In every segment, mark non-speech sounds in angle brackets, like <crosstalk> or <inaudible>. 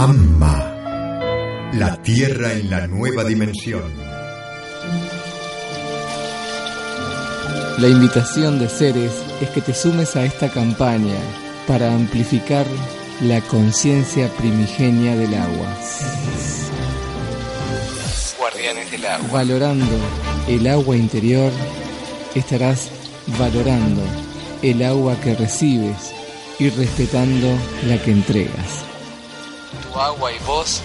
AMMA, la Tierra en la nueva dimensión. La invitación de seres es que te sumes a esta campaña para amplificar la conciencia primigenia del agua. Guardianes del agua. Valorando el agua interior, estarás valorando el agua que recibes y respetando la que entregas. Tu agua y vos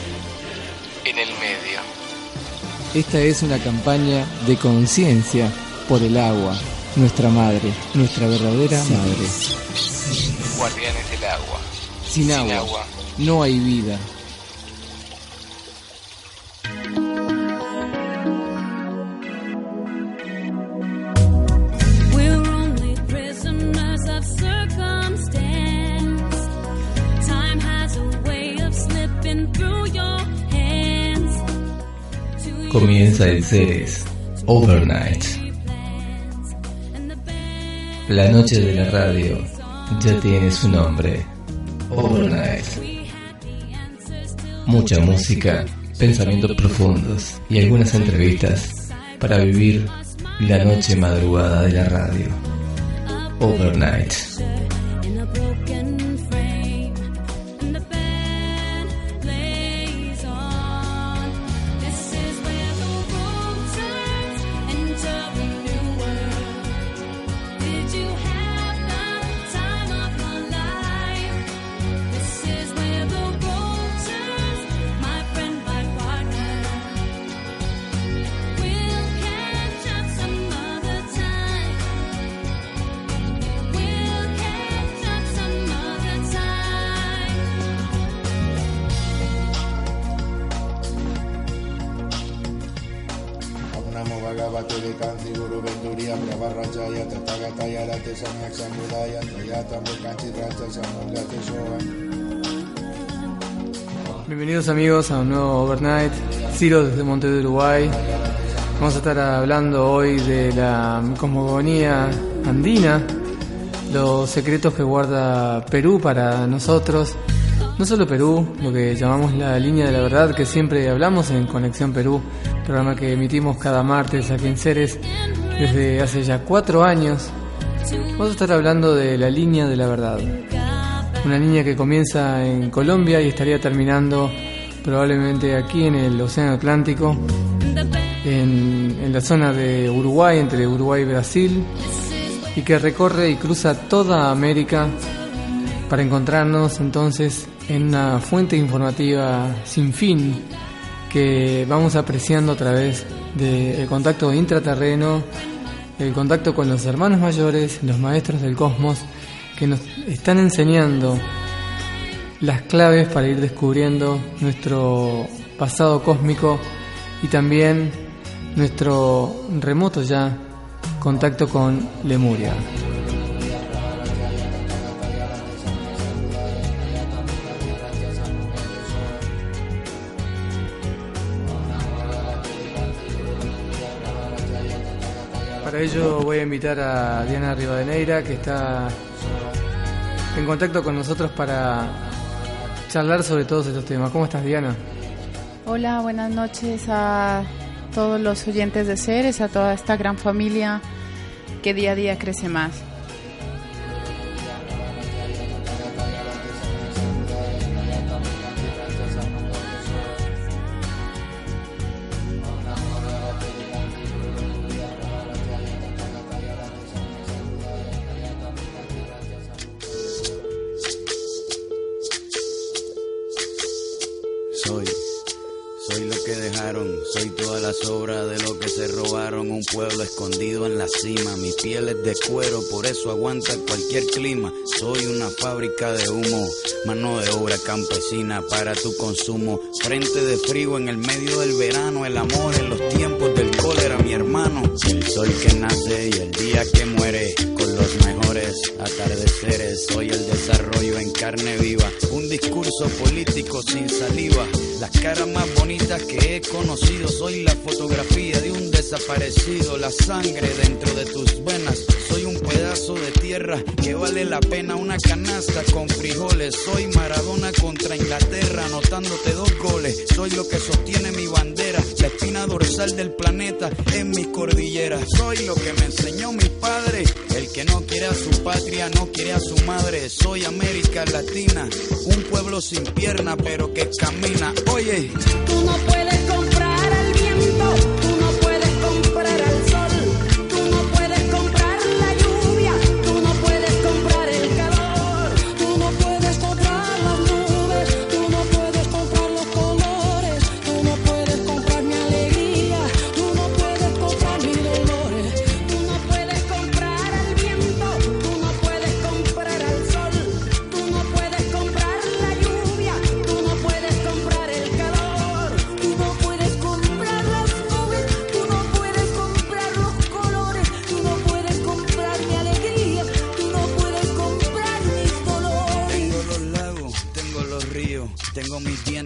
en el medio. Esta es una campaña de conciencia por el agua, nuestra madre, nuestra verdadera madre. Guardianes del agua. Sin, agua, agua. no hay vida. Comienza el Overnight. and the band La noche de la radio ya tiene su nombre. Overnight. Mucha música, pensamientos profundos y algunas entrevistas para vivir la noche madrugada de la radio. Overnight. Ciro desde Monte de Uruguay. Vamos a estar hablando hoy de la cosmogonía andina, los secretos que guarda Perú para nosotros. No solo Perú, lo que llamamos la línea de la verdad, que siempre hablamos en Conexión Perú, programa que emitimos cada martes aquí en Ceres desde hace ya cuatro años. Vamos a estar hablando de la línea de la verdad. Una línea que comienza en Colombia y estaría terminando probablemente aquí en el Océano Atlántico, en, la zona de Uruguay, entre Uruguay y Brasil, y que recorre y cruza toda América para encontrarnos entonces en una fuente informativa sin fin que vamos apreciando a través del contacto intraterreno, el contacto con los hermanos mayores, los maestros del cosmos, que nos están enseñando las claves para ir descubriendo nuestro pasado cósmico y también nuestro remoto ya contacto con Lemuria. Para ello voy a invitar a Diana Rivadeneira, que está en contacto con nosotros para charlar sobre todos estos temas. ¿Cómo estás, Diana? Hola, buenas noches a todos los oyentes de Ceres, a toda esta gran familia que día a día crece más. Por eso aguanta cualquier clima. Soy una fábrica de humo, mano de obra campesina para tu consumo. Frente de frío en el medio del verano, el amor en los tiempos del cólera, mi hermano. El sol que nace y el día que muere, con los mejores atardeceres. Soy el desarrollo en carne viva, un discurso político sin saliva. Las caras más bonitas que he conocido, soy la fotografía desaparecido, la sangre dentro de tus venas. Soy un pedazo de tierra que vale la pena una canasta con frijoles. Soy Maradona contra Inglaterra, anotándote dos goles. Soy lo que sostiene mi bandera, la espina dorsal del planeta en mi cordillera. Soy lo que me enseñó mi padre, el que no quiere a su patria, no quiere a su madre. Soy América Latina, un pueblo sin pierna pero que camina. Oye, Tú no puedes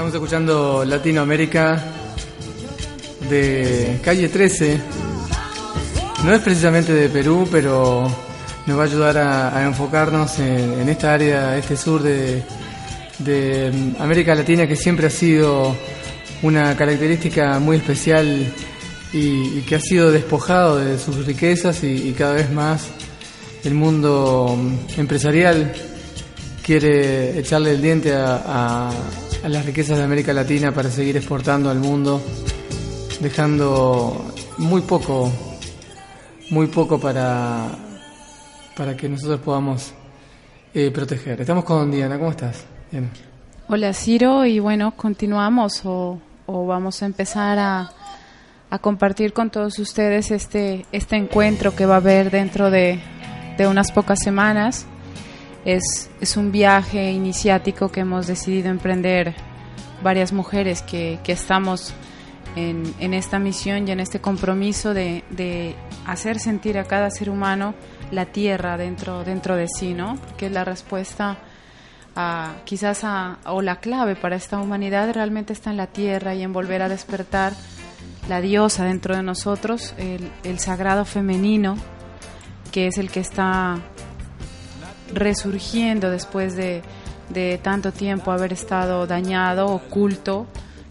Estamos escuchando Latinoamérica de calle 13. No es precisamente de Perú, pero nos va a ayudar a, enfocarnos en, esta área, este sur de, de América Latina que siempre ha sido una característica muy especial y, que ha sido despojado de sus riquezas y, cada vez más el mundo empresarial quiere echarle el diente a- a las riquezas de América Latina para seguir exportando al mundo, dejando muy poco, muy poco para, para que nosotros podamos eh, proteger. Estamos con Diana, ¿cómo estás? Diana. Hola Ciro y bueno, continuamos o, o vamos a empezar a, a compartir con todos ustedes este, este encuentro que va a haber dentro de, durante unas pocas semanas. Es, es un viaje iniciático que hemos decidido emprender varias mujeres que, que estamos en, en esta misión y en este compromiso de, de hacer sentir a cada ser humano la tierra dentro, dentro de sí, ¿no? Que es la respuesta a, quizás a, o la clave para esta humanidad realmente está en la tierra y en volver a despertar la diosa dentro de nosotros, el, el sagrado femenino, que es el que está resurgiendo después de, de tanto tiempo haber estado dañado, oculto,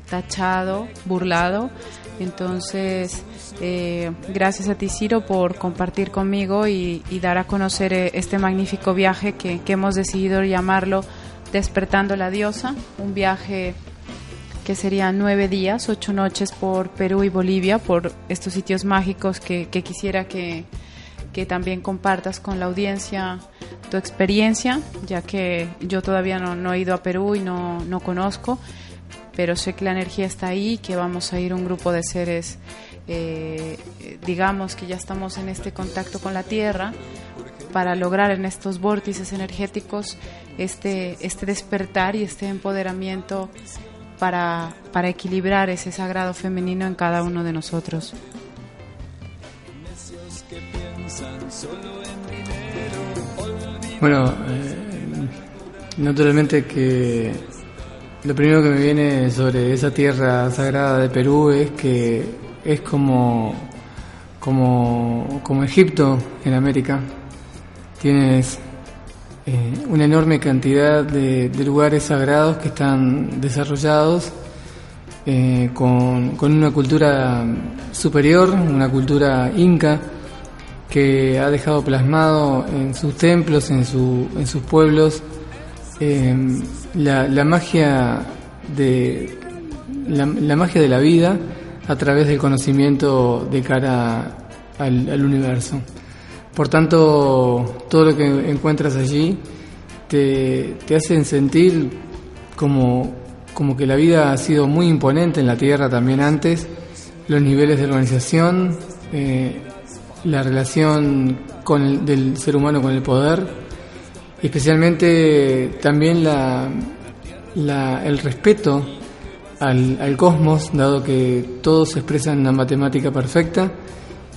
tachado, burlado. Entonces, eh, gracias a ti, Ciro, por compartir conmigo y, y dar a conocer eh, este magnífico viaje que, que hemos decidido llamarlo Despertando la Diosa, un viaje que sería nueve días, ocho noches por Perú y Bolivia, por estos sitios mágicos que, que quisiera que, que también compartas con la audiencia tu experiencia, ya que yo todavía no, no he ido a Perú y no, no conozco, pero sé que la energía está ahí, que vamos a ir un grupo de seres, eh, digamos que ya estamos en este contacto con la Tierra, para lograr en estos vórtices energéticos este, este despertar y este empoderamiento para, para equilibrar ese sagrado femenino en cada uno de nosotros. Bueno, eh, naturalmente que lo primero que me viene sobre esa tierra sagrada de Perú es que es como, como, como Egipto en América. Tienes eh, una enorme cantidad de, lugares sagrados que están desarrollados eh, con, con una cultura superior, una cultura inca que ha dejado plasmado en sus templos, en, su, en sus pueblos, eh, la, la magia de la, magia de la vida a través del conocimiento de cara al, al universo. Por tanto, todo lo que encuentras allí te, te hacen sentir como, como que la vida ha sido muy imponente en la Tierra también antes, los niveles de organización, eh, la relación con el- del ser humano con el poder, especialmente también la, la- el respeto al, al cosmos, dado que todo se expresa en una matemática perfecta.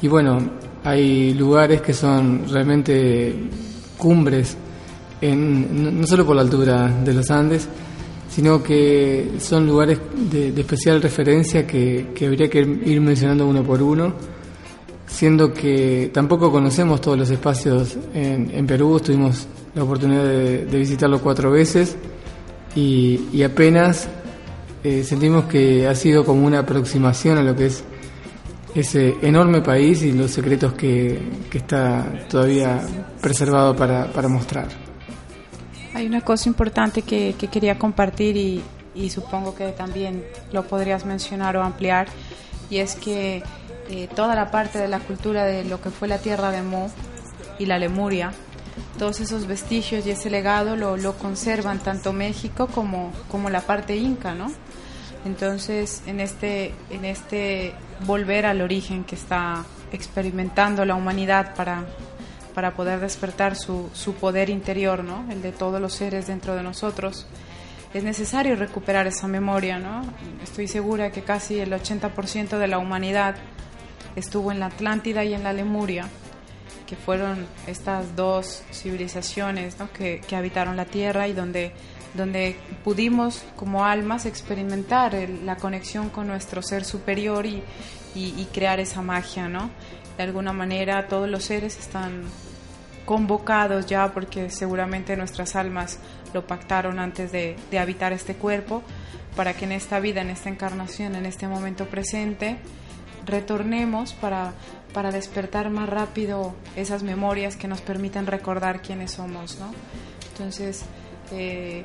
Y bueno, hay lugares que son realmente cumbres, en, no- no solo por la altura de los Andes, sino que son lugares de, de especial referencia que, que habría que ir mencionando uno por uno, siendo que tampoco conocemos todos los espacios en, en Perú, tuvimos la oportunidad de, visitarlo cuatro veces y, apenas eh, sentimos que ha sido como una aproximación a lo que es ese enorme país y los secretos que, está todavía preservado para, mostrar. Hay una cosa importante que, que quería compartir y supongo que también lo podrías mencionar o ampliar, y es que eh, toda la parte de la cultura de lo que fue la tierra de Mo y la Lemuria, todos esos vestigios y ese legado lo, lo conservan tanto México como, como la parte inca, ¿no? Entonces, en este, en este volver al origen que está experimentando la humanidad para, para poder despertar su, su poder interior, ¿no? El de todos los seres dentro de nosotros, es necesario recuperar esa memoria, ¿no? Estoy segura que casi el 80% de la humanidad estuvo en la Atlántida y en la Lemuria, que fueron estas dos civilizaciones que, que habitaron la Tierra y donde, donde pudimos como almas experimentar la conexión con nuestro ser superior y, y- y crear esa magia, ¿no? De alguna manera todos los seres están convocados ya porque seguramente nuestras almas lo pactaron antes de, de habitar este cuerpo para que en esta vida, en esta encarnación, en este momento presente, retornemos para, para despertar más rápido esas memorias que nos permiten recordar quiénes somos, ¿no? Entonces, eh,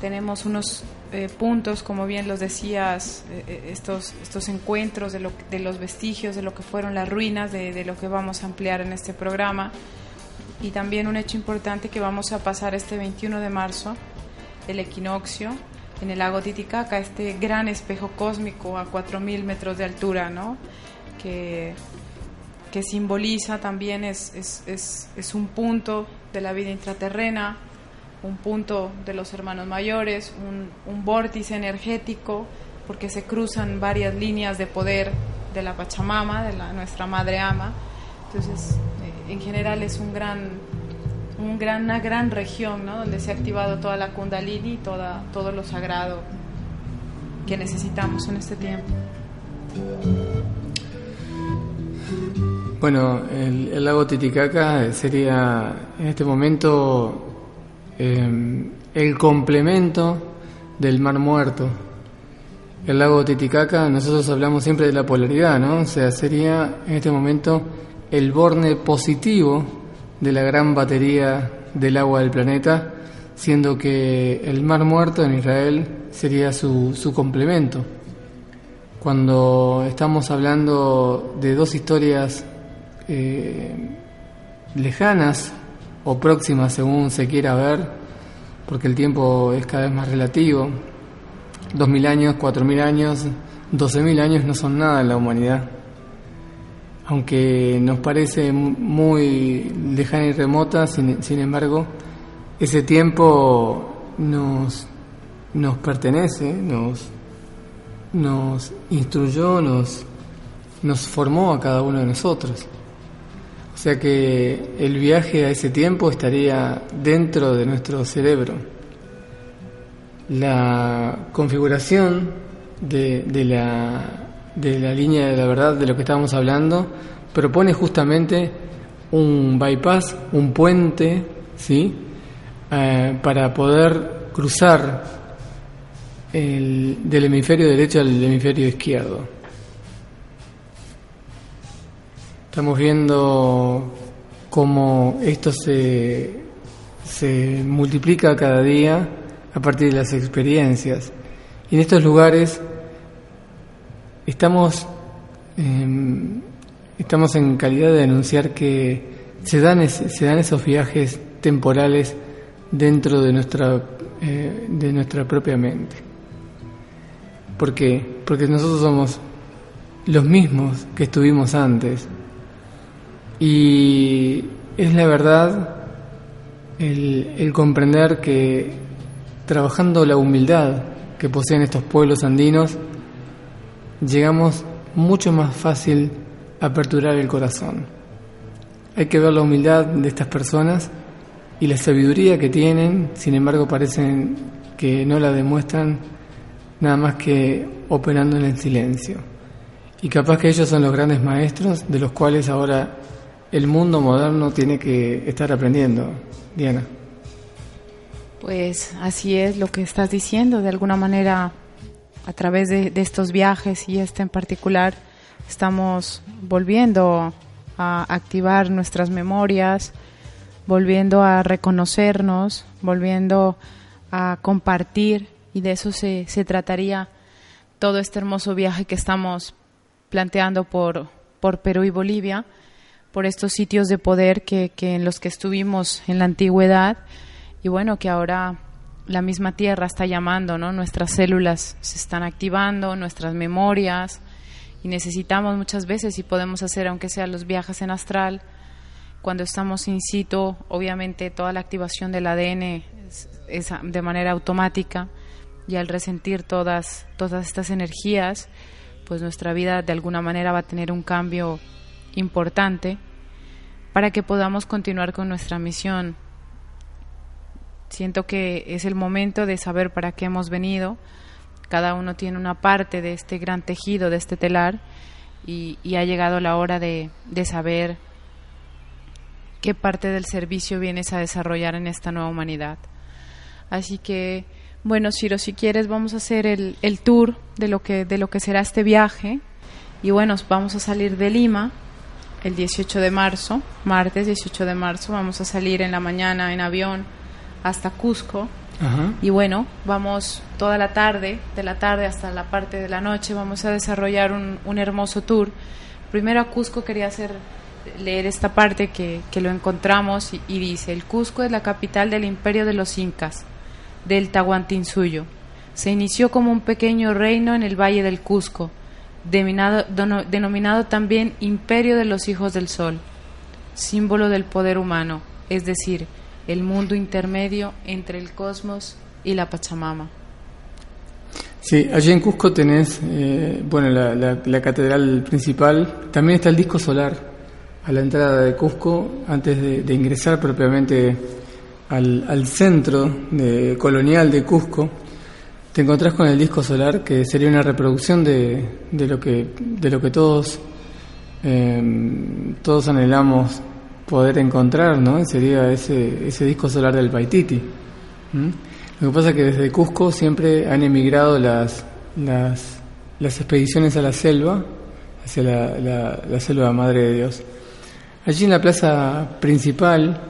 tenemos unos eh, puntos, como bien los decías, eh, eh, estos, estos encuentros de, lo, de los vestigios, de lo que fueron las ruinas, de, de lo que vamos a ampliar en este programa. Y también un hecho importante que vamos a pasar este 21 de marzo, el equinoccio, en el lago Titicaca, este gran espejo cósmico a 4.000 metros de altura, ¿no? Que que simboliza también es, es, es, un punto de la vida intraterrena, un punto de los hermanos mayores, un, un vórtice energético, porque se cruzan varias líneas de poder de la Pachamama, de la, nuestra Madre Ama. Entonces, eh, en general es un gran, un gran, una gran región, ¿no? Donde se ha activado toda la Kundalini y toda, todo lo sagrado que necesitamos en este tiempo. Bueno, el, lago Titicaca sería en este momento eh, el complemento del Mar Muerto. El lago Titicaca, nosotros hablamos siempre de la polaridad, ¿no? O sea, sería en este momento el borne positivo de la gran batería del agua del planeta, siendo que el Mar Muerto en Israel sería su, su complemento. Cuando estamos hablando de dos historias eh, lejanas o próximas según se quiera ver, porque el tiempo es cada vez más relativo. Dos mil años, cuatro mil años, doce mil años no son nada en la humanidad. Aunque nos parece muy lejana y remota, sin, embargo, ese tiempo nos, nos pertenece, nos, nos instruyó, nos, nos formó a cada uno de nosotros. O sea que el viaje a ese tiempo estaría dentro de nuestro cerebro. La configuración de, de la, de la línea de la verdad de lo que estábamos hablando propone justamente un bypass, un puente, ¿sí? Eh, para poder cruzar el, del hemisferio derecho al hemisferio izquierdo. Estamos viendo cómo esto se, se multiplica cada día a partir de las experiencias. Y en estos lugares estamos, eh, estamos en calidad de denunciar que se dan, es- se dan esos viajes temporales dentro de nuestra, eh, de nuestra propia mente. ¿Por qué? Porque nosotros somos los mismos que estuvimos antes. Y es la verdad el, el comprender que trabajando la humildad que poseen estos pueblos andinos, llegamos mucho más fácil a aperturar el corazón. Hay que ver la humildad de estas personas y la sabiduría que tienen, sin embargo parecen que no la demuestran nada más que operando en el silencio. Y capaz que ellos son los grandes maestros de los cuales ahora el mundo moderno tiene que estar aprendiendo. Diana. Pues así es lo que estás diciendo, de alguna manera a través de, estos viajes y este en particular estamos volviendo a activar nuestras memorias, volviendo a reconocernos, volviendo a compartir y de eso se, se trataría todo este hermoso viaje que estamos planteando por, por Perú y Bolivia, por estos sitios de poder que, que en los que estuvimos en la antigüedad y bueno, que ahora la misma Tierra está llamando, ¿no? Nuestras células se están activando, nuestras memorias, y necesitamos muchas veces, y podemos hacer, aunque sea los viajes en astral, cuando estamos in situ, obviamente toda la activación del ADN es, es de manera automática, y al resentir todas, todas estas energías, pues nuestra vida de alguna manera va a tener un cambio importante para que podamos continuar con nuestra misión siento que es el momento de saber para qué hemos venido. Cada uno tiene una parte de este gran tejido, de este telar, y, ha llegado la hora de, de, saber qué parte del servicio vienes a desarrollar en esta nueva humanidad. Así que, bueno, Ciro, si quieres, vamos a hacer el, el tour de lo, que, de lo que será este viaje. Y bueno, vamos a salir de Lima el 18 de marzo, martes 18 de marzo, vamos a salir en la mañana en avión hasta Cusco. Ajá. Y bueno, vamos toda la tarde, de la tarde hasta la parte de la noche, vamos a desarrollar un, un hermoso tour. Primero a Cusco quería hacer leer esta parte que, que lo encontramos y, y, dice, el Cusco es la capital del imperio de los incas, del Tahuantinsuyo. Se inició como un pequeño reino en el valle del Cusco denominado, dono- denominado también Imperio de los Hijos del Sol, símbolo del poder humano, es decir, el mundo intermedio entre el cosmos y la Pachamama. Sí, allí en Cusco tenés, eh, bueno, la, la- la catedral principal. También está el disco solar a la entrada de Cusco, antes de, ingresar propiamente al, al centro de- colonial de Cusco. Te encontrás con el disco solar, que sería una reproducción de, de lo que de lo que todos eh, todos anhelamos poder encontrar, ¿no? Sería ese ese disco solar del Paititi. Lo que pasa es que desde Cusco siempre han emigrado las, las, expediciones a la selva, hacia la, selva Madre de Dios. Allí en la plaza principal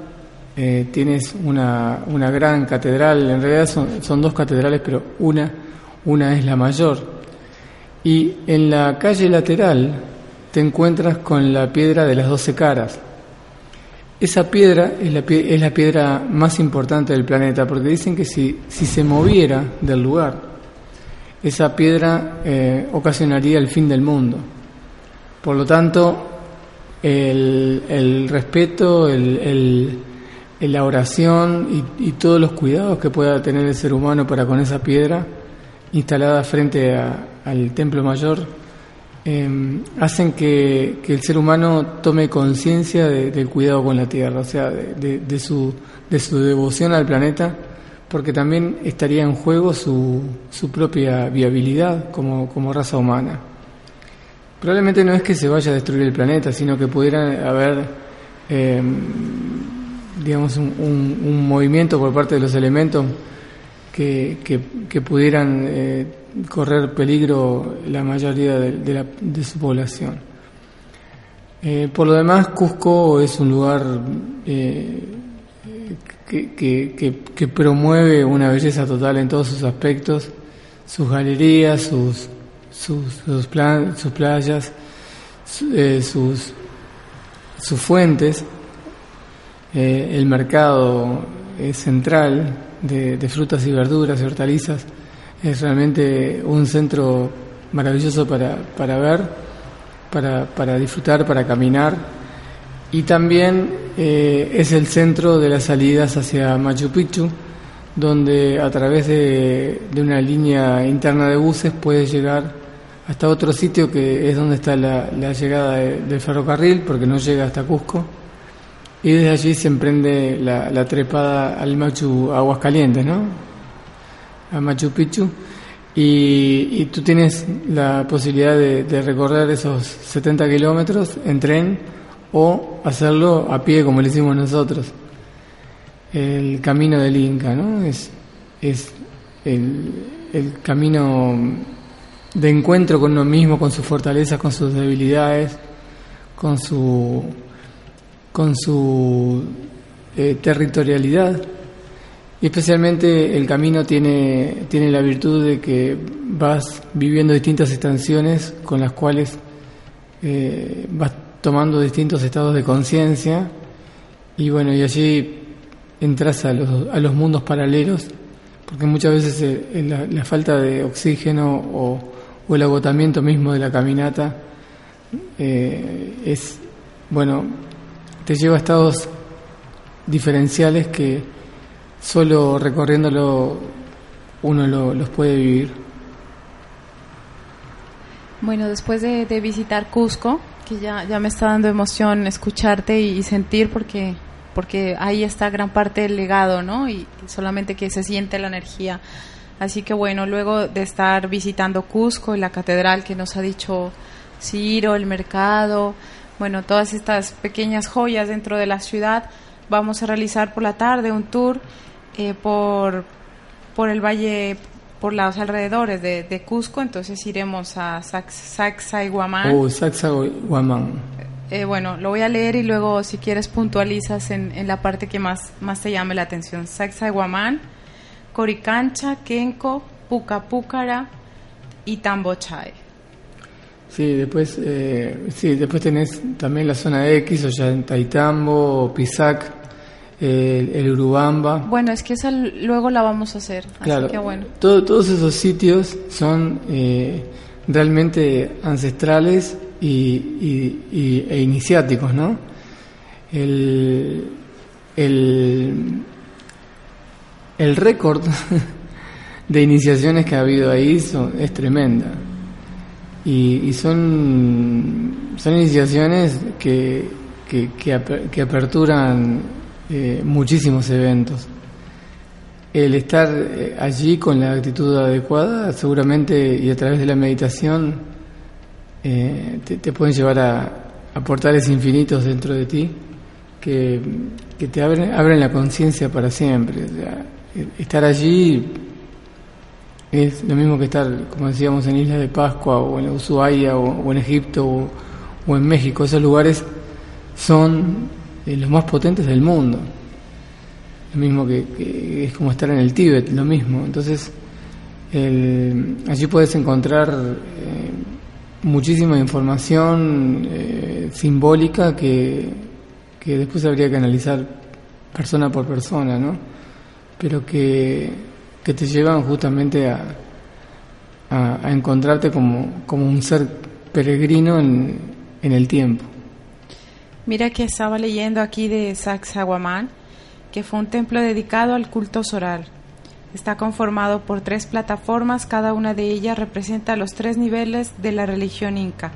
eh, tienes una, gran catedral, en realidad son, dos catedrales, pero una es la mayor. Y en la calle lateral te encuentras con la piedra de las doce caras. Esa piedra es la, es la piedra más importante del planeta, porque dicen que si, si se moviera del lugar, esa piedra eh, ocasionaría el fin del mundo. Por lo tanto, el, el respeto, el, el- la oración y, y todos los cuidados que pueda tener el ser humano para con esa piedra instalada frente al templo mayor, eh, hacen que, que el ser humano tome conciencia de- del cuidado con la tierra, o sea, de, de- su, de su devoción al planeta, porque también estaría en juego su, su propia viabilidad como, como raza humana. Probablemente no es que se vaya a destruir el planeta, sino que pudiera haber, eh, digamos, un, un- movimiento por parte de los elementos que, que- que pudieran eh, correr peligro la mayoría de, la- de su población. Eh, por lo demás, Cusco es un lugar eh, que, promueve una belleza total en todos sus aspectos, sus galerías, sus, sus, plan- sus playas, su- eh, sus, fuentes. Eh, el mercado central de frutas y verduras y hortalizas. Es realmente un centro maravilloso para, para ver, para, para disfrutar, para caminar. Y también eh, es el centro de las salidas hacia Machu Picchu, donde a través de, de una línea interna de buses puedes llegar hasta otro sitio que es donde está la, la llegada de- del ferrocarril, porque no llega hasta Cusco. Y desde allí se emprende la, la trepada al Machu Aguascalientes, ¿no? A Machu Picchu. Y, y tú tienes la posibilidad de, recorrer esos 70 kilómetros en tren o hacerlo a pie como lo hicimos nosotros. El camino del Inca, ¿no? Es, es el, el camino de encuentro con uno mismo, con sus fortalezas, con sus debilidades, con su con su eh, territorialidad y especialmente el camino tiene, tiene la virtud de que vas viviendo distintas estaciones con las cuales eh, vas tomando distintos estados de conciencia. Y bueno, y allí entras a los, a los mundos paralelos porque muchas veces eh, la, la falta de oxígeno o, o el agotamiento mismo de la caminata eh, es, bueno, te lleva a estados diferenciales que solo recorriéndolo uno lo- los puede vivir. Bueno, después de, de visitar Cusco, que ya, ya me está dando emoción escucharte y, sentir porque, porque ahí está gran parte del legado, ¿no? Y solamente que se siente la energía. Así que bueno, luego de estar visitando Cusco y la catedral que nos ha dicho Ciro, el mercado, bueno, todas estas pequeñas joyas dentro de la ciudad, vamos a realizar por la tarde un tour eh, por, por el valle, por los alrededores de, de Cusco, entonces iremos a Sac- Sacsayhuamán. Oh, Sacsayhuamán. Eh, bueno, lo voy a leer y luego si quieres puntualizas en, en la parte que más, más te llame la atención. Sacsayhuamán, Coricancha, Kenco, Pucapúcara y Tambochae. Sí, después, eh, sí, después tenés también la zona X, o ya en Taitambo, Pisac, el Urubamba. Bueno, es que esa luego la vamos a hacer, Claro, así que bueno. todo- todos esos sitios son eh, realmente ancestrales y, y- y- e iniciáticos, ¿no? El, el, el récord <laughs> de iniciaciones que ha habido ahí son- es tremenda. Y, y son, son iniciaciones que, que, que aper- que aperturan eh, muchísimos eventos. El estar eh, allí con la actitud adecuada, seguramente, y a través de la meditación, eh, te, pueden llevar a, a portales infinitos dentro de ti que, que te abren, abren la conciencia para siempre. O sea, eh, estar allí es lo mismo que estar, como decíamos, en Isla de Pascua o en Ushuaia o, o en Egipto o en México. Esos lugares son eh, los más potentes del mundo. Lo mismo que, que es como estar en el Tíbet, lo mismo. Entonces, el- allí puedes encontrar eh, muchísima información eh, simbólica que, que después habría que analizar persona por persona, ¿no? Pero que, que te llevan justamente a, a, a encontrarte como, como un ser peregrino en, en el tiempo. Mira que estaba leyendo aquí de Sacsayhuamán, que fue un templo dedicado al culto solar. Está conformado por tres plataformas, cada una de ellas representa los tres niveles de la religión inca.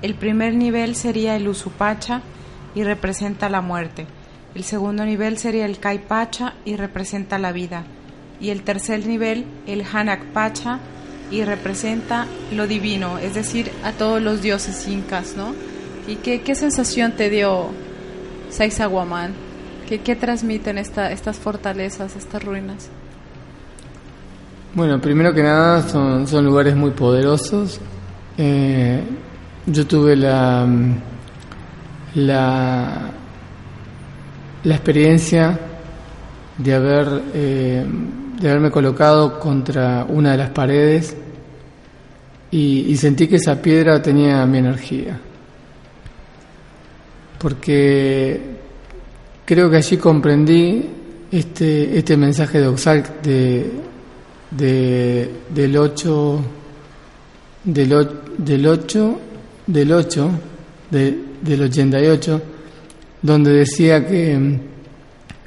El primer nivel sería el Usupacha y representa la muerte. El segundo nivel sería el Caipacha y representa la vida. Y el tercer nivel, el Hanakpacha, y representa lo divino, es decir, a todos los dioses incas, ¿no? ¿Y qué, qué sensación te dio Sacsayhuamán? ¿Qué, qué transmiten esta, estas fortalezas, estas ruinas? Bueno, primero que nada son, son lugares muy poderosos. Eh, yo tuve la, la, la experiencia de, haber, eh, de haberme colocado contra una de las paredes y sentí que esa piedra tenía mi energía. Porque creo que allí comprendí este, este mensaje de Oxalc de, de, del 8 del, o- del 8 del 8 de- del 88 donde decía que,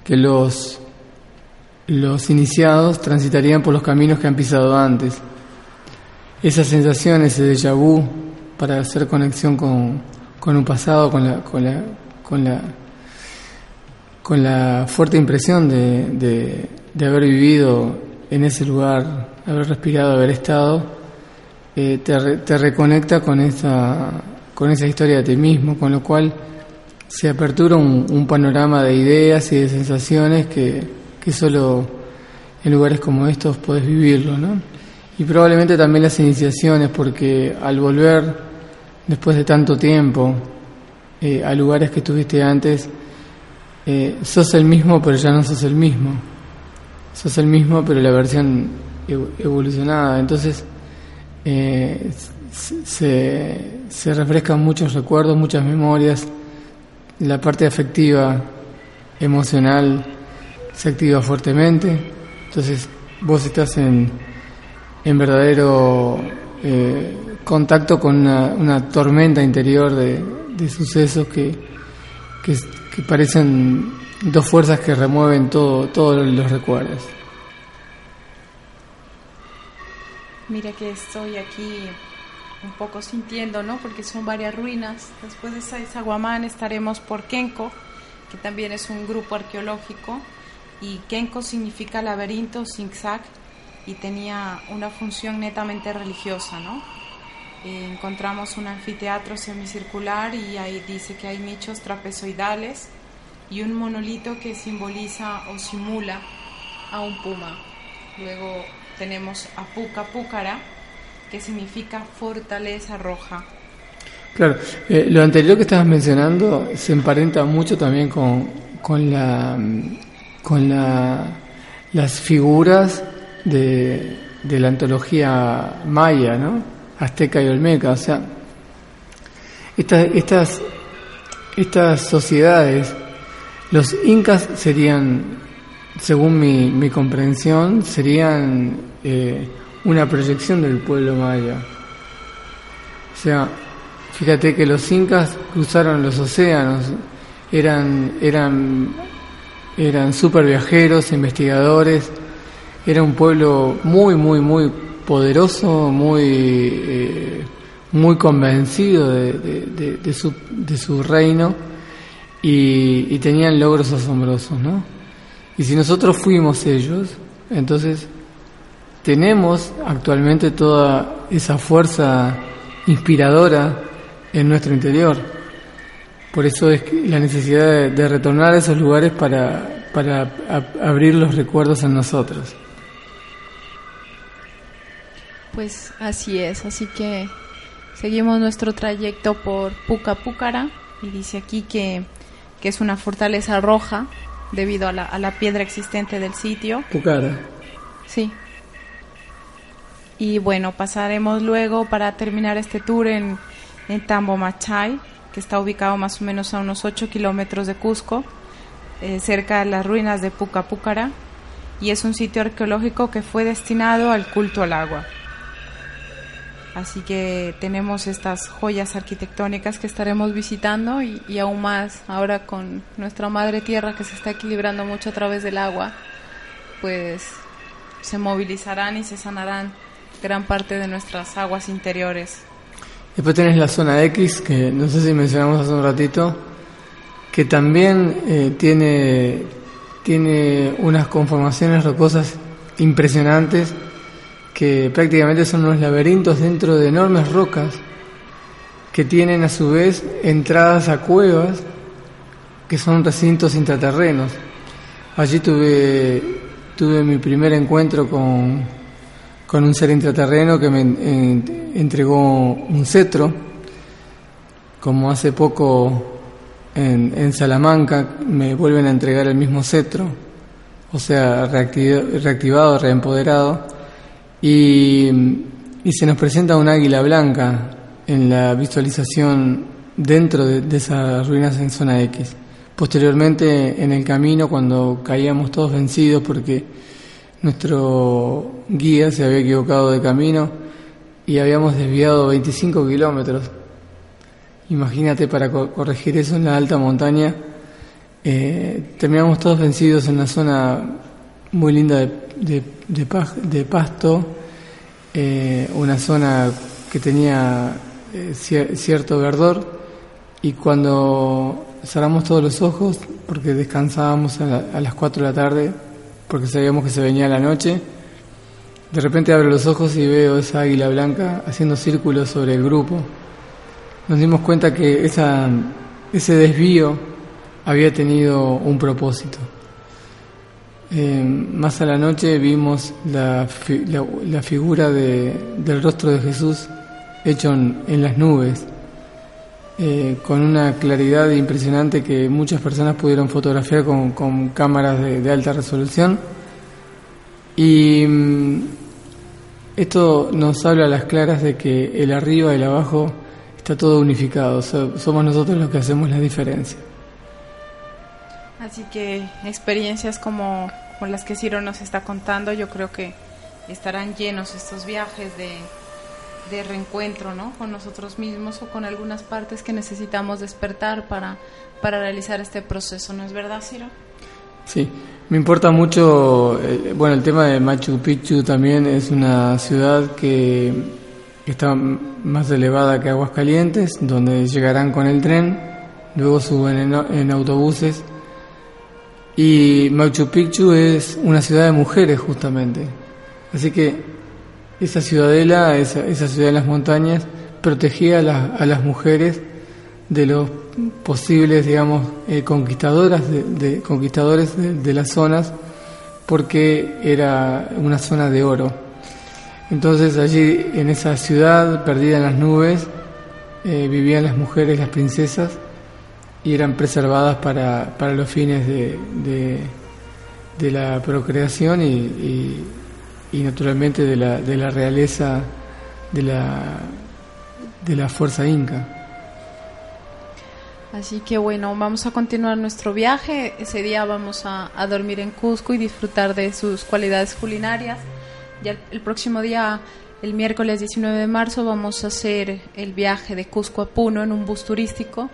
que los los iniciados transitarían por los caminos que han pisado antes. Esa sensación ese déjà vu para hacer conexión con, con un pasado con la con la con la con la fuerte impresión de, de, haber vivido en ese lugar, haber respirado, haber estado, eh, te, re- te reconecta con esa, con esa historia de ti mismo, con lo cual se apertura un, un panorama de ideas y de sensaciones que, que solo en lugares como estos puedes vivirlo, ¿no? Y probablemente también las iniciaciones, porque al volver después de tanto tiempo eh, a lugares que tuviste antes, eh, sos el mismo pero ya no sos el mismo. Sos el mismo pero la versión ev- evolucionada. Entonces eh, se, se refrescan muchos recuerdos, muchas memorias. La parte afectiva, emocional, se activa fuertemente. Entonces vos estás en, en verdadero eh, contacto con una, tormenta interior de, de sucesos que, que, parecen dos fuerzas que remueven todo, todos los recuerdos. Mira que estoy aquí un poco sintiendo, ¿no? Porque son varias ruinas. Después de Sacsayhuamán estaremos por Kenko, que también es un grupo arqueológico. Y Kenko significa laberinto, zigzag, y tenía una función netamente religiosa, ¿no? Encontramos un anfiteatro semicircular y ahí dice que hay nichos trapezoidales y un monolito que simboliza o simula a un puma. Luego tenemos a Puca Púcara, que significa fortaleza roja. Claro, eh, lo anterior que estabas mencionando se emparenta mucho también con, con la con la, las figuras de, de la antología maya, ¿no? Azteca y Olmeca, o sea, estas, estas, estas sociedades, los incas serían, según mi, mi comprensión, serían eh, una proyección del pueblo maya. O sea, fíjate que los incas cruzaron los océanos, eran, eran, eran super viajeros, investigadores, era un pueblo muy, muy, muy poderoso, muy, eh, muy convencido de, de- su, de su reino y, tenían logros asombrosos, ¿no? Y si nosotros fuimos ellos, entonces tenemos actualmente toda esa fuerza inspiradora en nuestro interior. Por eso es la necesidad de, retornar a esos lugares para, para abrir los recuerdos en nosotros. Pues así es, así que seguimos nuestro trayecto por Pucapúcara y dice aquí que, que es una fortaleza roja debido a la, a la piedra existente del sitio. Pucara. Sí. Y bueno, pasaremos luego para terminar este tour en, en Tambo Machay, que está ubicado más o menos a unos 8 kilómetros de Cusco, eh, cerca de las ruinas de Pucapúcara, y es un sitio arqueológico que fue destinado al culto al agua. Así que tenemos estas joyas arquitectónicas que estaremos visitando y, y aún más ahora con nuestra madre tierra que se está equilibrando mucho a través del agua, pues se movilizarán y se sanarán gran parte de nuestras aguas interiores. Después tenés la zona X, que no sé si mencionamos hace un ratito, que también eh, tiene, tiene unas conformaciones rocosas impresionantes, que prácticamente son unos laberintos dentro de enormes rocas, que tienen a su vez entradas a cuevas, que son recintos intraterrenos. Allí tuve, tuve mi primer encuentro con, con un ser intraterreno que me en- entregó un cetro, como hace poco en, en Salamanca me vuelven a entregar el mismo cetro, o sea, reactiv- reactivado, reempoderado, y, se nos presenta un águila blanca en la visualización dentro de, esas ruinas en zona X. Posteriormente, en el camino, cuando caíamos todos vencidos porque nuestro guía se había equivocado de camino y habíamos desviado 25 kilómetros. Imagínate para co- corregir eso en la alta montaña. eh, terminamos todos vencidos en una zona muy linda de, de- de de pasto, eh, una zona que tenía eh, cier- cierto verdor y cuando cerramos todos los ojos, porque descansábamos a, la- las 4 de la tarde, porque sabíamos que se venía la noche, de repente abro los ojos y veo esa águila blanca haciendo círculos sobre el grupo. Nos dimos cuenta que esa, ese desvío había tenido un propósito. Eh, más a la noche vimos la, fi- la- la figura de- del rostro de Jesús hecho en, en las nubes, eh, con una claridad impresionante que muchas personas pudieron fotografiar con, con cámaras de, alta resolución. Y mm, esto nos habla a las claras de que el arriba y el abajo está todo unificado, so- somos nosotros los que hacemos la diferencia. Así que experiencias como, como las que Ciro nos está contando, yo creo que estarán llenos estos viajes de, de reencuentro ¿no? con nosotros mismos o con algunas partes que necesitamos despertar para, para realizar este proceso, ¿no es verdad, Ciro? Sí, me importa mucho, eh, bueno, el tema de Machu Picchu también es una ciudad que está más elevada que Aguascalientes, donde llegarán con el tren, luego suben en autobuses. Y Machu Picchu es una ciudad de mujeres justamente. Así que esa ciudadela, esa, esa ciudad en las montañas, protegía a, a las mujeres de los posibles, digamos, eh, conquistadoras de, de- conquistadores de, de las zonas, porque era una zona de oro. Entonces allí, en esa ciudad perdida en las nubes, eh, vivían las mujeres, las princesas, y eran preservadas para, para los fines de, de, la procreación y, y- y naturalmente de la, de la realeza de la, de la fuerza inca. Así que bueno, vamos a continuar nuestro viaje. Ese día vamos a, a dormir en Cusco y disfrutar de sus cualidades culinarias. Ya el, el próximo día El miércoles 19 de marzo vamos a hacer el viaje de Cusco a Puno en un bus turístico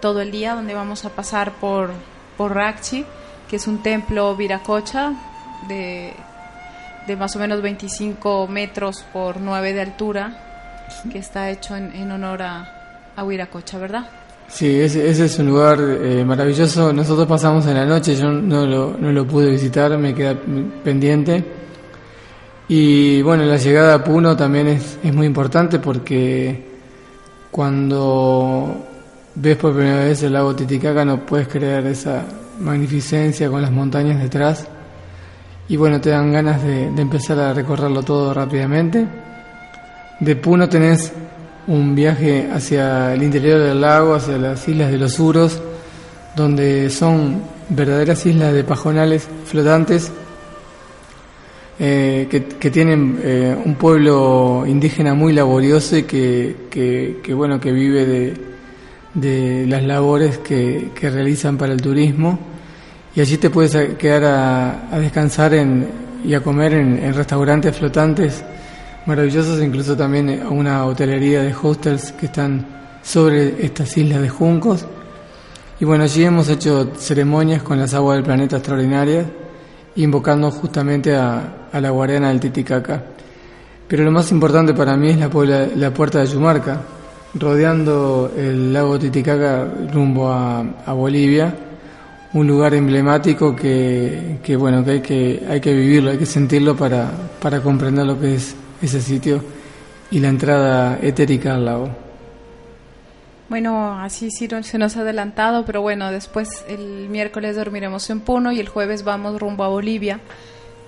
todo el día donde vamos a pasar por, por Rachi, que es un templo viracocha de, de más o menos 25 metros por 9 de altura, que está hecho en, en honor a, a Huiracocha, ¿verdad? Sí, ese, ese es un lugar eh, maravilloso. Nosotros pasamos en la noche, yo no lo, no lo pude visitar, me queda pendiente. Y bueno, la llegada a Puno también es, es muy importante porque cuando ves por primera vez el lago Titicaca no puedes creer esa magnificencia con las montañas detrás. Y bueno, te dan ganas de, empezar a recorrerlo todo rápidamente. De Puno tenés un viaje hacia el interior del lago, hacia las islas de los Uros, donde son verdaderas islas de pajonales flotantes eh, que, que tienen eh, un pueblo indígena muy laborioso y que, que, que, bueno que vive de, de las labores que, que realizan para el turismo y allí te puedes a- quedar a, a descansar en, y a comer en, restaurantes flotantes maravillosos, incluso también eh, una hotelería de hostels que están sobre estas islas de juncos. Y bueno, allí hemos hecho ceremonias con las aguas del planeta extraordinarias, invocando justamente a, a la guardiana del Titicaca. Pero lo más importante para mí es la, puebla- la puerta de Yumarca, rodeando el lago Titicaca rumbo a, a Bolivia, un lugar emblemático que, que, bueno que hay que hay que vivirlo, hay que sentirlo para, para comprender lo que es ese sitio y la entrada etérica al lago. Bueno, así sí se nos ha adelantado, pero bueno, después el miércoles dormiremos en Puno y el jueves vamos rumbo a Bolivia.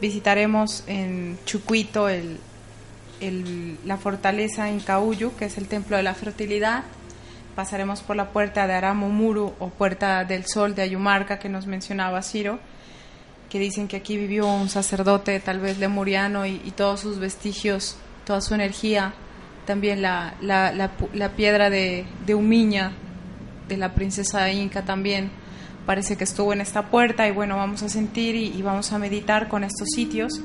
Visitaremos en Chucuito el, la fortaleza Incaúyu, que es el templo de la fertilidad. Pasaremos por la puerta de Aramumuru o puerta del sol de Ayumarca que nos mencionaba Ciro, que dicen que aquí vivió un sacerdote tal vez lemuriano y, y todos sus vestigios, toda su energía también la, la, la piedra de, de Umiña, de la princesa Inca también, parece que estuvo en esta puerta y bueno, vamos a sentir y vamos a meditar con estos sitios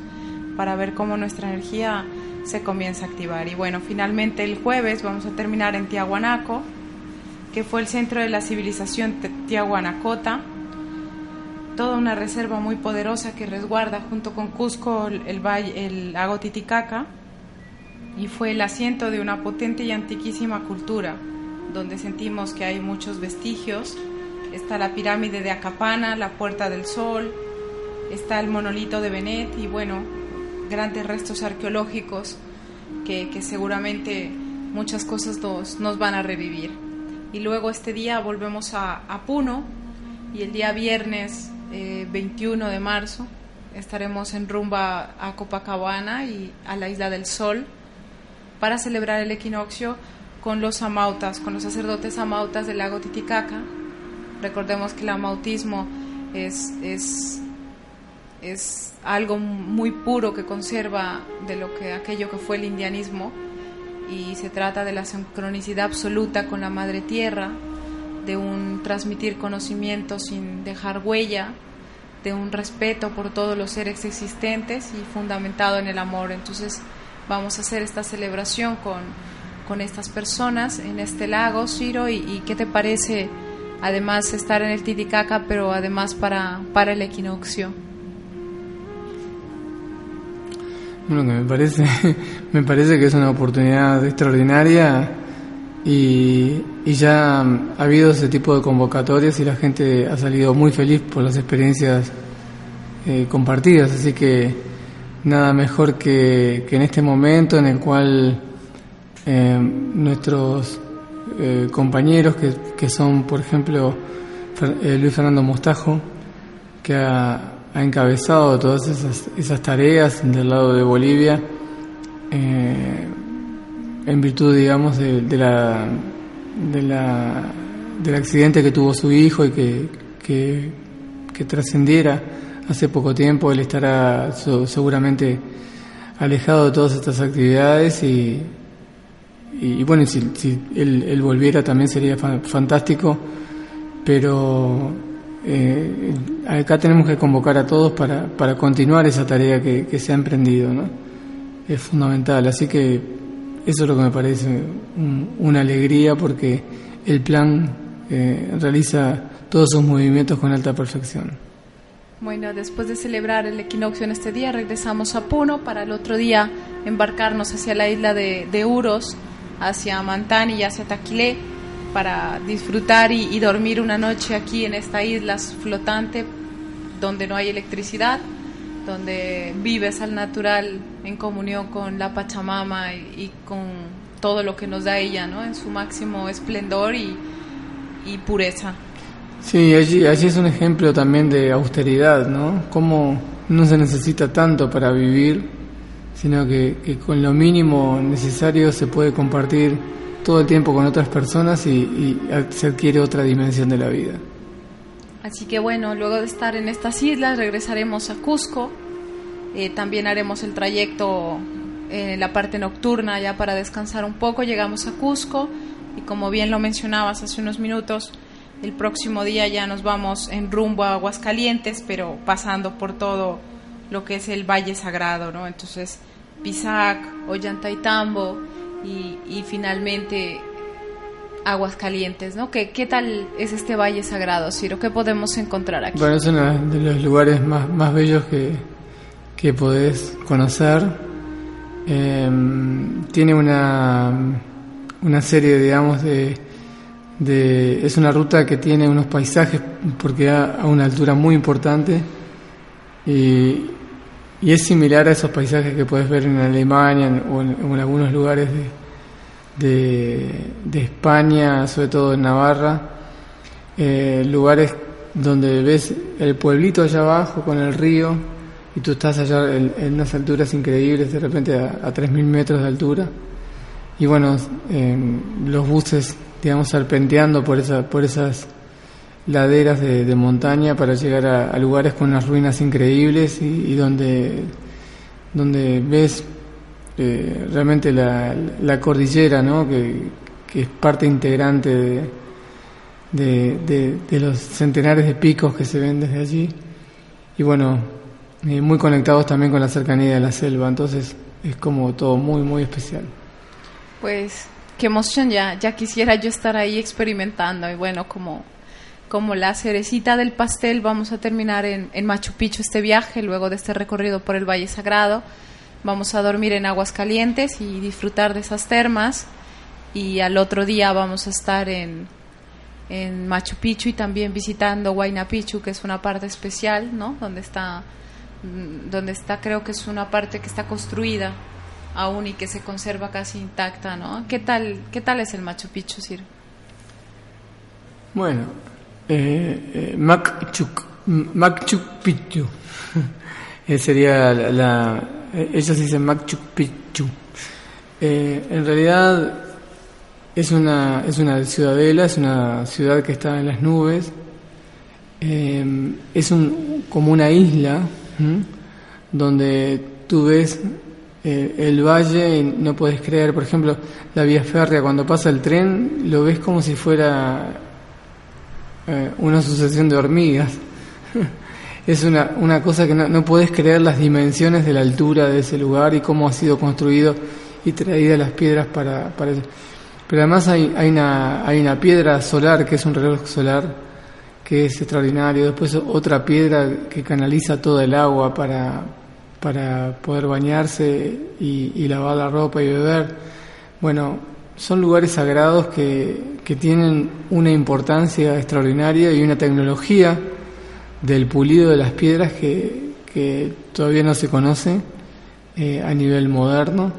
para ver cómo nuestra energía se comienza a activar. Y bueno, finalmente el jueves vamos a terminar en Tiahuanaco, que fue el centro de la civilización tiahuanacota, toda una reserva muy poderosa que resguarda junto con Cusco el valle, el lago Titicaca y fue el asiento de una potente y antiquísima cultura, donde sentimos que hay muchos vestigios. Está la pirámide de Acapana, la Puerta del Sol, está el monolito de Benet y bueno, grandes restos arqueológicos que, que seguramente muchas cosas nos, nos van a revivir. Y luego este día volvemos a, a Puno y el día viernes eh, 21 de marzo estaremos en rumba a Copacabana y a la Isla del Sol para celebrar el equinoccio con los amautas, con los sacerdotes amautas del lago Titicaca. Recordemos que el amautismo es, es, es algo muy puro que conserva de lo que aquello que fue el indianismo y se trata de la sincronicidad absoluta con la madre tierra, de un transmitir conocimiento sin dejar huella, de un respeto por todos los seres existentes y fundamentado en el amor. Entonces vamos a hacer esta celebración con, con estas personas en este lago, Ciro, y, y qué te parece además estar en el Titicaca, pero además para, para el equinoccio. Bueno, que me parece, <laughs> me parece que es una oportunidad extraordinaria y, y ya ha habido ese tipo de convocatorias y la gente ha salido muy feliz por las experiencias eh, compartidas, así que nada mejor que, que en este momento en el cual eh, nuestros eh, compañeros que, que son, por ejemplo, eh, Luis Fernando Mostajo, que ha, ha encabezado todas esas, tareas del lado de Bolivia, eh, en virtud, digamos, de, la, de la, del accidente que tuvo su hijo y que, que, trascendiera hace poco tiempo, él estará seguramente alejado de todas estas actividades y, y, bueno, y si, si él, él volviera también sería fa- fantástico, pero eh, acá tenemos que convocar a todos para, para continuar esa tarea que, que se ha emprendido, ¿no? es fundamental. Así que eso es lo que me parece un- una alegría porque el plan eh, realiza todos sus movimientos con alta perfección. Bueno, después de celebrar el equinoccio en este día, regresamos a Puno para el otro día embarcarnos hacia la isla de, de Uros, hacia Mantani y hacia Taquilé, para disfrutar y, y dormir una noche aquí en esta isla flotante donde no hay electricidad, donde vives al natural en comunión con la Pachamama y, con todo lo que nos da ella, ¿no? En su máximo esplendor y, y pureza. Sí, allí, allí es un ejemplo también de austeridad, ¿no? Cómo no se necesita tanto para vivir, sino que, que con lo mínimo necesario se puede compartir todo el tiempo con otras personas y, y se adquiere otra dimensión de la vida. Así que bueno, luego de estar en estas islas regresaremos a Cusco. Eh, también haremos el trayecto en la parte nocturna ya para descansar un poco. Llegamos a Cusco y como bien lo mencionabas hace unos minutos, el próximo día ya nos vamos en rumbo a Aguascalientes, pero pasando por todo lo que es el Valle Sagrado, ¿no? Entonces, Pisac, Ollantaytambo y, y finalmente Aguascalientes, ¿no? ¿Qué, ¿Qué tal es este Valle Sagrado, Ciro? ¿Qué podemos encontrar aquí? Bueno, es uno de los lugares más, más bellos que, que podés conocer. Eh, tiene una, una serie, digamos, de, de... Es una ruta que tiene unos paisajes, porque a, a una altura muy importante, y, y es similar a esos paisajes que puedes ver en Alemania o en, en algunos lugares de, de, de España, sobre todo en Navarra, eh, lugares donde ves el pueblito allá abajo con el río y tú estás allá en, unas alturas increíbles, de repente a, a 3.000 metros de altura. Y bueno, eh, los buses, digamos, serpenteando por, esa, por esas laderas de, de montaña para llegar a, a lugares con unas ruinas increíbles y, y donde, donde ves eh, realmente la, cordillera, ¿no? que, que es parte integrante de, de, de- los centenares de picos que se ven desde allí. Y bueno, eh, muy conectados también con la cercanía de la selva, entonces es como todo muy, muy especial. Pues qué emoción, ya, ya quisiera yo estar ahí experimentando y bueno, como, como la cerecita del pastel vamos a terminar en Machu Picchu este viaje, luego de este recorrido por el Valle Sagrado, vamos a dormir en aguas calientes y disfrutar de esas termas y al otro día vamos a estar en, en Machu Picchu y también visitando Huayna Picchu, que es una parte especial, ¿no? Donde está, mm, donde está, creo que es una parte que está construida aún y que se conserva casi intacta, ¿no? ¿Qué tal, qué tal es el Machu Picchu, Ciro? Bueno, eh, eh, Machu, Picchu <laughs> sería la- eh, ellos Machu Picchu. Eh, en realidad es una es una ciudadela, es una ciudad que está en las nubes. Eh, es un como una isla donde tú ves eh, el valle y no puedes creer, por ejemplo, la vía férrea cuando pasa el tren lo ves como si fuera una sucesión de hormigas. <laughs> es una, una cosa que no, no puedes creer las dimensiones de la altura de ese lugar y cómo ha sido construido y traídas las piedras para, para. Pero además hay, hay, una, hay una piedra solar que es un reloj solar que es extraordinario. Después otra piedra que canaliza toda el agua para, para poder bañarse y, y lavar la ropa y beber. Bueno, son lugares sagrados que, que tienen una importancia extraordinaria y una tecnología del pulido de las piedras que, que todavía no se conoce eh, a nivel moderno.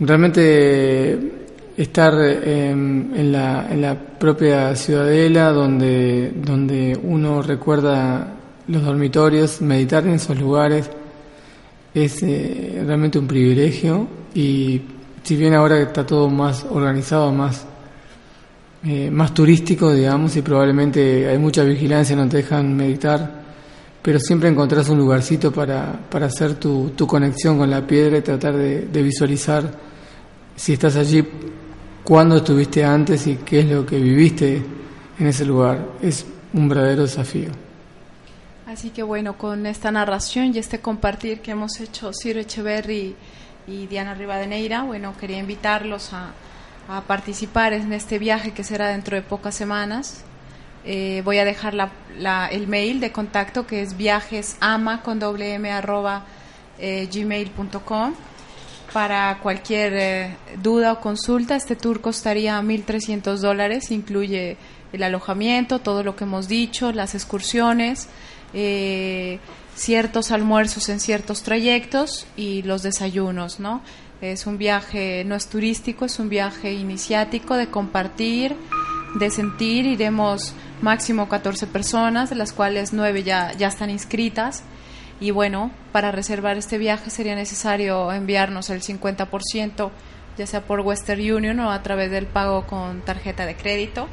Realmente estar eh, en, la, en la propia ciudadela donde, donde uno recuerda los dormitorios, meditar en esos lugares es eh, realmente un privilegio y si bien ahora está todo más organizado, más eh, más turístico, digamos, y probablemente hay mucha vigilancia, no te dejan meditar, pero siempre encontrás un lugarcito para, para hacer tu, tu conexión con la piedra y tratar de, visualizar si estás allí, cuándo estuviste antes y qué es lo que viviste en ese lugar. Es un verdadero desafío. Así que bueno, con esta narración y este compartir que hemos hecho Ciro Echeverry y Diana Rivadeneira. Bueno, quería invitarlos a, a participar en este viaje que será dentro de pocas semanas. Eh, voy a dejar la- el mail de contacto que es viajesama con doble m arroba eh, gmail.com para cualquier eh, duda o consulta. Este tour costaría 1.300 dólares, incluye el alojamiento, todo lo que hemos dicho, las excursiones, ciertos almuerzos en ciertos trayectos y los desayunos, ¿no? Es un viaje, no es turístico, es un viaje iniciático de compartir, de sentir. Iremos máximo 14 personas, de las cuales 9 ya, ya están inscritas. Y bueno, para reservar este viaje sería necesario enviarnos el 50%, ya sea por Western Union o a través del pago con tarjeta de crédito.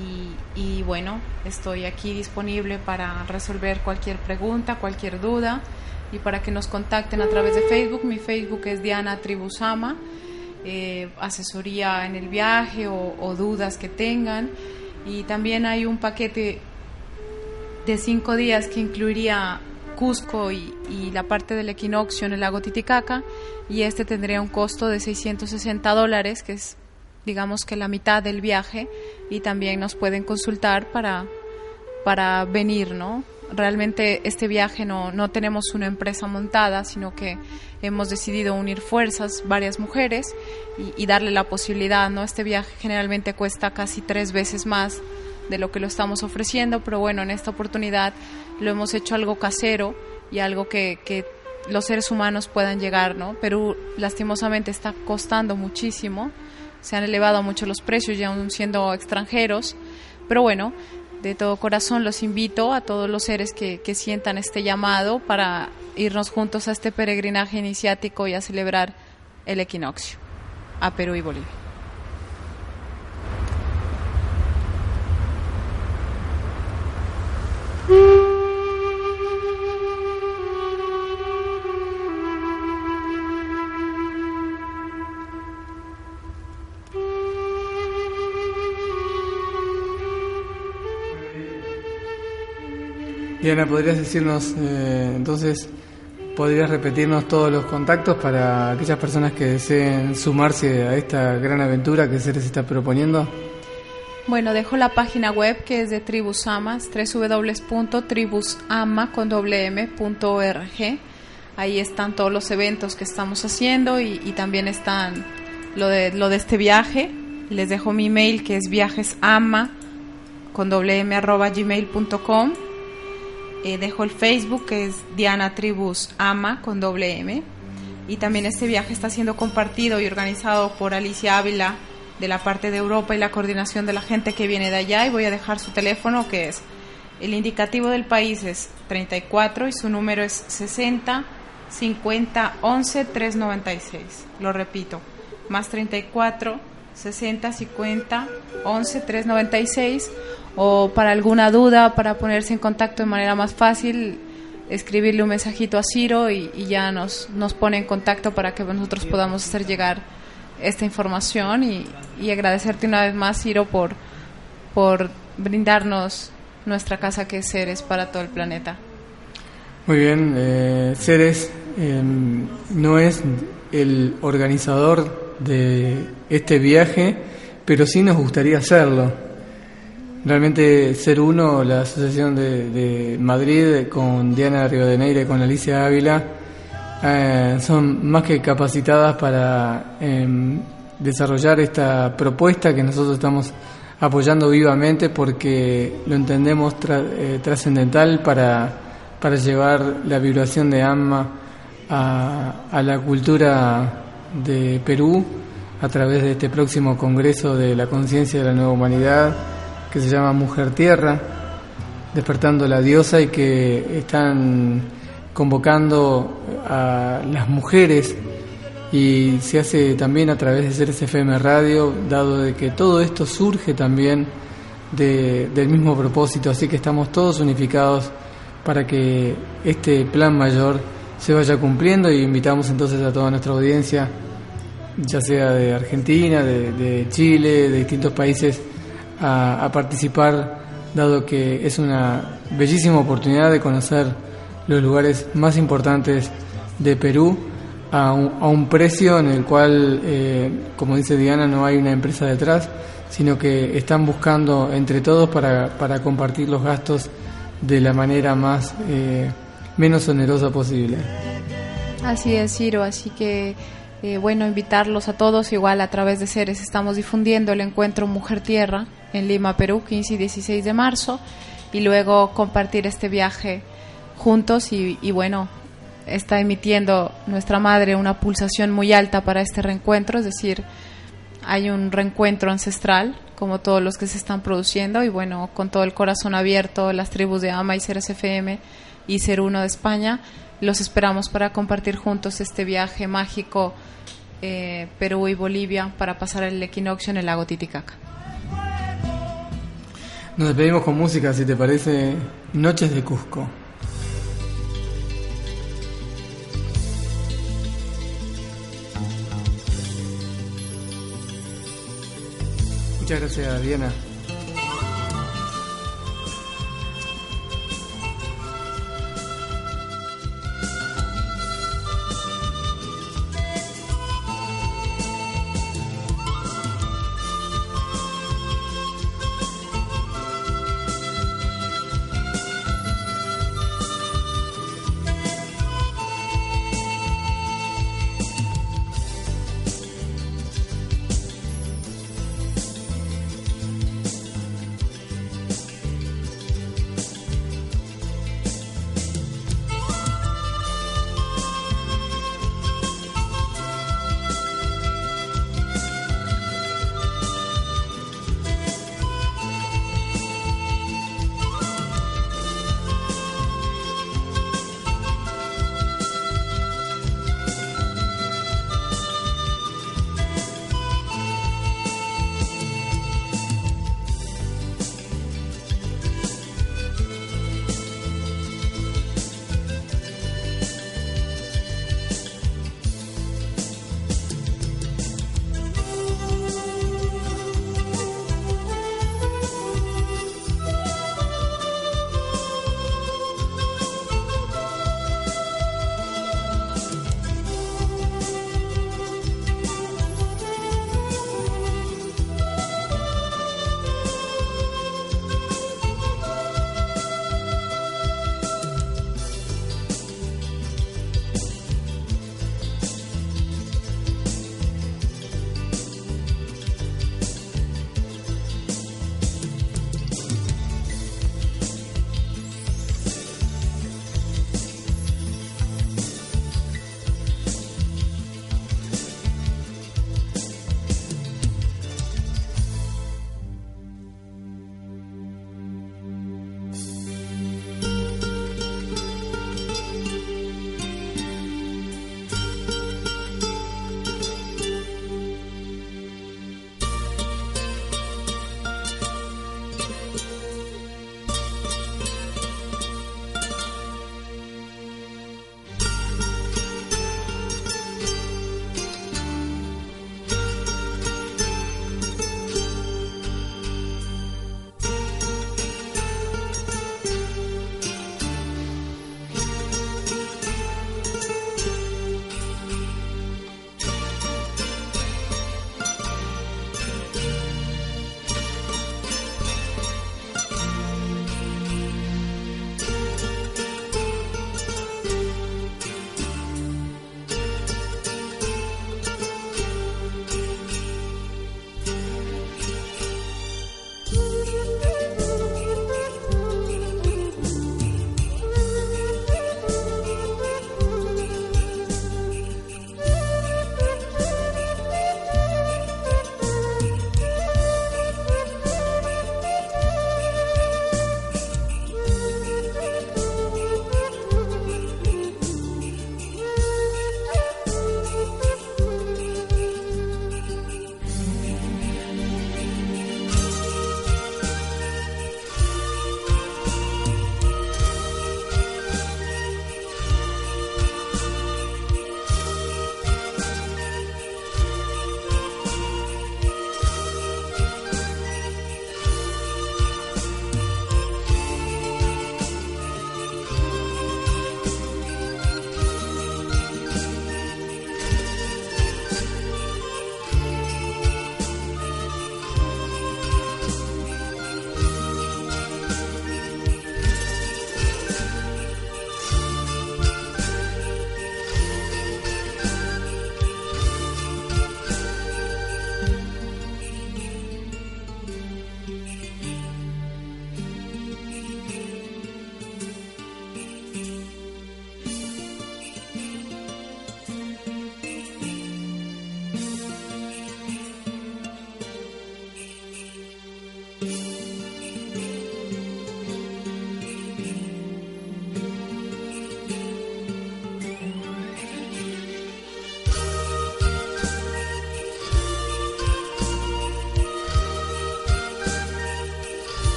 Y, y bueno, estoy aquí disponible para resolver cualquier pregunta, cualquier duda y para que nos contacten a través de Facebook. Mi Facebook es Diana Tribusama. eh, asesoría en el viaje o, o dudas que tengan. Y también hay un paquete de cinco días que incluiría Cusco y, y la parte del equinoccio en el lago Titicaca y este tendría un costo de 660 dólares que es digamos que la mitad del viaje y también nos pueden consultar para, para venir, ¿no? Realmente este viaje no, no tenemos una empresa montada, sino que hemos decidido unir fuerzas, varias mujeres, y, darle la posibilidad, ¿no? Este viaje generalmente cuesta casi tres veces más de lo que lo estamos ofreciendo, pero bueno, en esta oportunidad lo hemos hecho algo casero y algo que, que los seres humanos puedan llegar, ¿no? Perú lastimosamente está costando muchísimo, se han elevado mucho los precios, ya aún siendo extranjeros, pero bueno, de todo corazón los invito a todos los seres que, que sientan este llamado para irnos juntos a este peregrinaje iniciático y a celebrar el equinoccio a Perú y Bolivia. Diana, ¿podrías decirnos, eh, entonces, podrías repetirnos todos los contactos para aquellas personas que deseen sumarse a esta gran aventura que Ceres está proponiendo? Bueno, dejo la página web que es de Tribusamas, www.tribusama.org. Ahí están todos los eventos que estamos haciendo y, y también están lo de, lo de este viaje. Les dejo mi email que es viajesama con doble arroba gmail.com. Eh, dejo el Facebook que es Diana Tribus Ama con doble M. Y también este viaje está siendo compartido y organizado por Alicia Ávila de la parte de Europa y la coordinación de la gente que viene de allá. Y voy a dejar su teléfono que es el indicativo del país es 34 y su número es 60 50 11 396. Lo repito, más 34 60 50 11 396 o para alguna duda, para ponerse en contacto de manera más fácil, escribirle un mensajito a Ciro y, ya nos, nos pone en contacto para que nosotros podamos hacer llegar esta información y, y agradecerte una vez más, Ciro, por, por brindarnos nuestra casa que es Ceres para todo el planeta. Muy bien, eh, eh, no es el organizador de este viaje, pero sí nos gustaría hacerlo. Realmente Ser Uno, la Asociación de, de Madrid, con Diana Rivadeneira y con Alicia Ávila, eh, son más que capacitadas para em, desarrollar esta propuesta que nosotros estamos apoyando vivamente porque lo entendemos eh, trascendental para, para llevar la vibración de Amma a, a la cultura de Perú a través de este próximo Congreso de la Conciencia de la Nueva Humanidad que se llama Mujer Tierra, despertando la diosa y que están convocando a las mujeres. Y se hace también a través de Ceres FM Radio, dado de que todo esto surge también de- del mismo propósito, así que estamos todos unificados para que este plan mayor se vaya cumpliendo y invitamos entonces a toda nuestra audiencia, ya sea de Argentina, de, Chile, de distintos países, a, a participar, dado que es una bellísima oportunidad de conocer los lugares más importantes de Perú a un, a un precio en el cual, eh, como dice Diana, no hay una empresa detrás, sino que están buscando entre todos para, para compartir los gastos de la manera más eh, menos onerosa posible. Así es, Ciro, así que eh, bueno, invitarlos a todos, igual a través de Ceres estamos difundiendo el encuentro Mujer Tierra en Lima, Perú, 15 y 16 de marzo, y luego compartir este viaje juntos y, y bueno, está emitiendo nuestra madre una pulsación muy alta para este reencuentro, es decir, hay un reencuentro ancestral, como todos los que se están produciendo, y bueno, con todo el corazón abierto, las tribus de AMA y Ceres FM y Ser Uno de España, los esperamos para compartir juntos este viaje mágico eh, Perú y Bolivia para pasar el equinoccio en el lago Titicaca. Nos despedimos con música, si te parece, Noches de Cusco. Muchas gracias, Diana.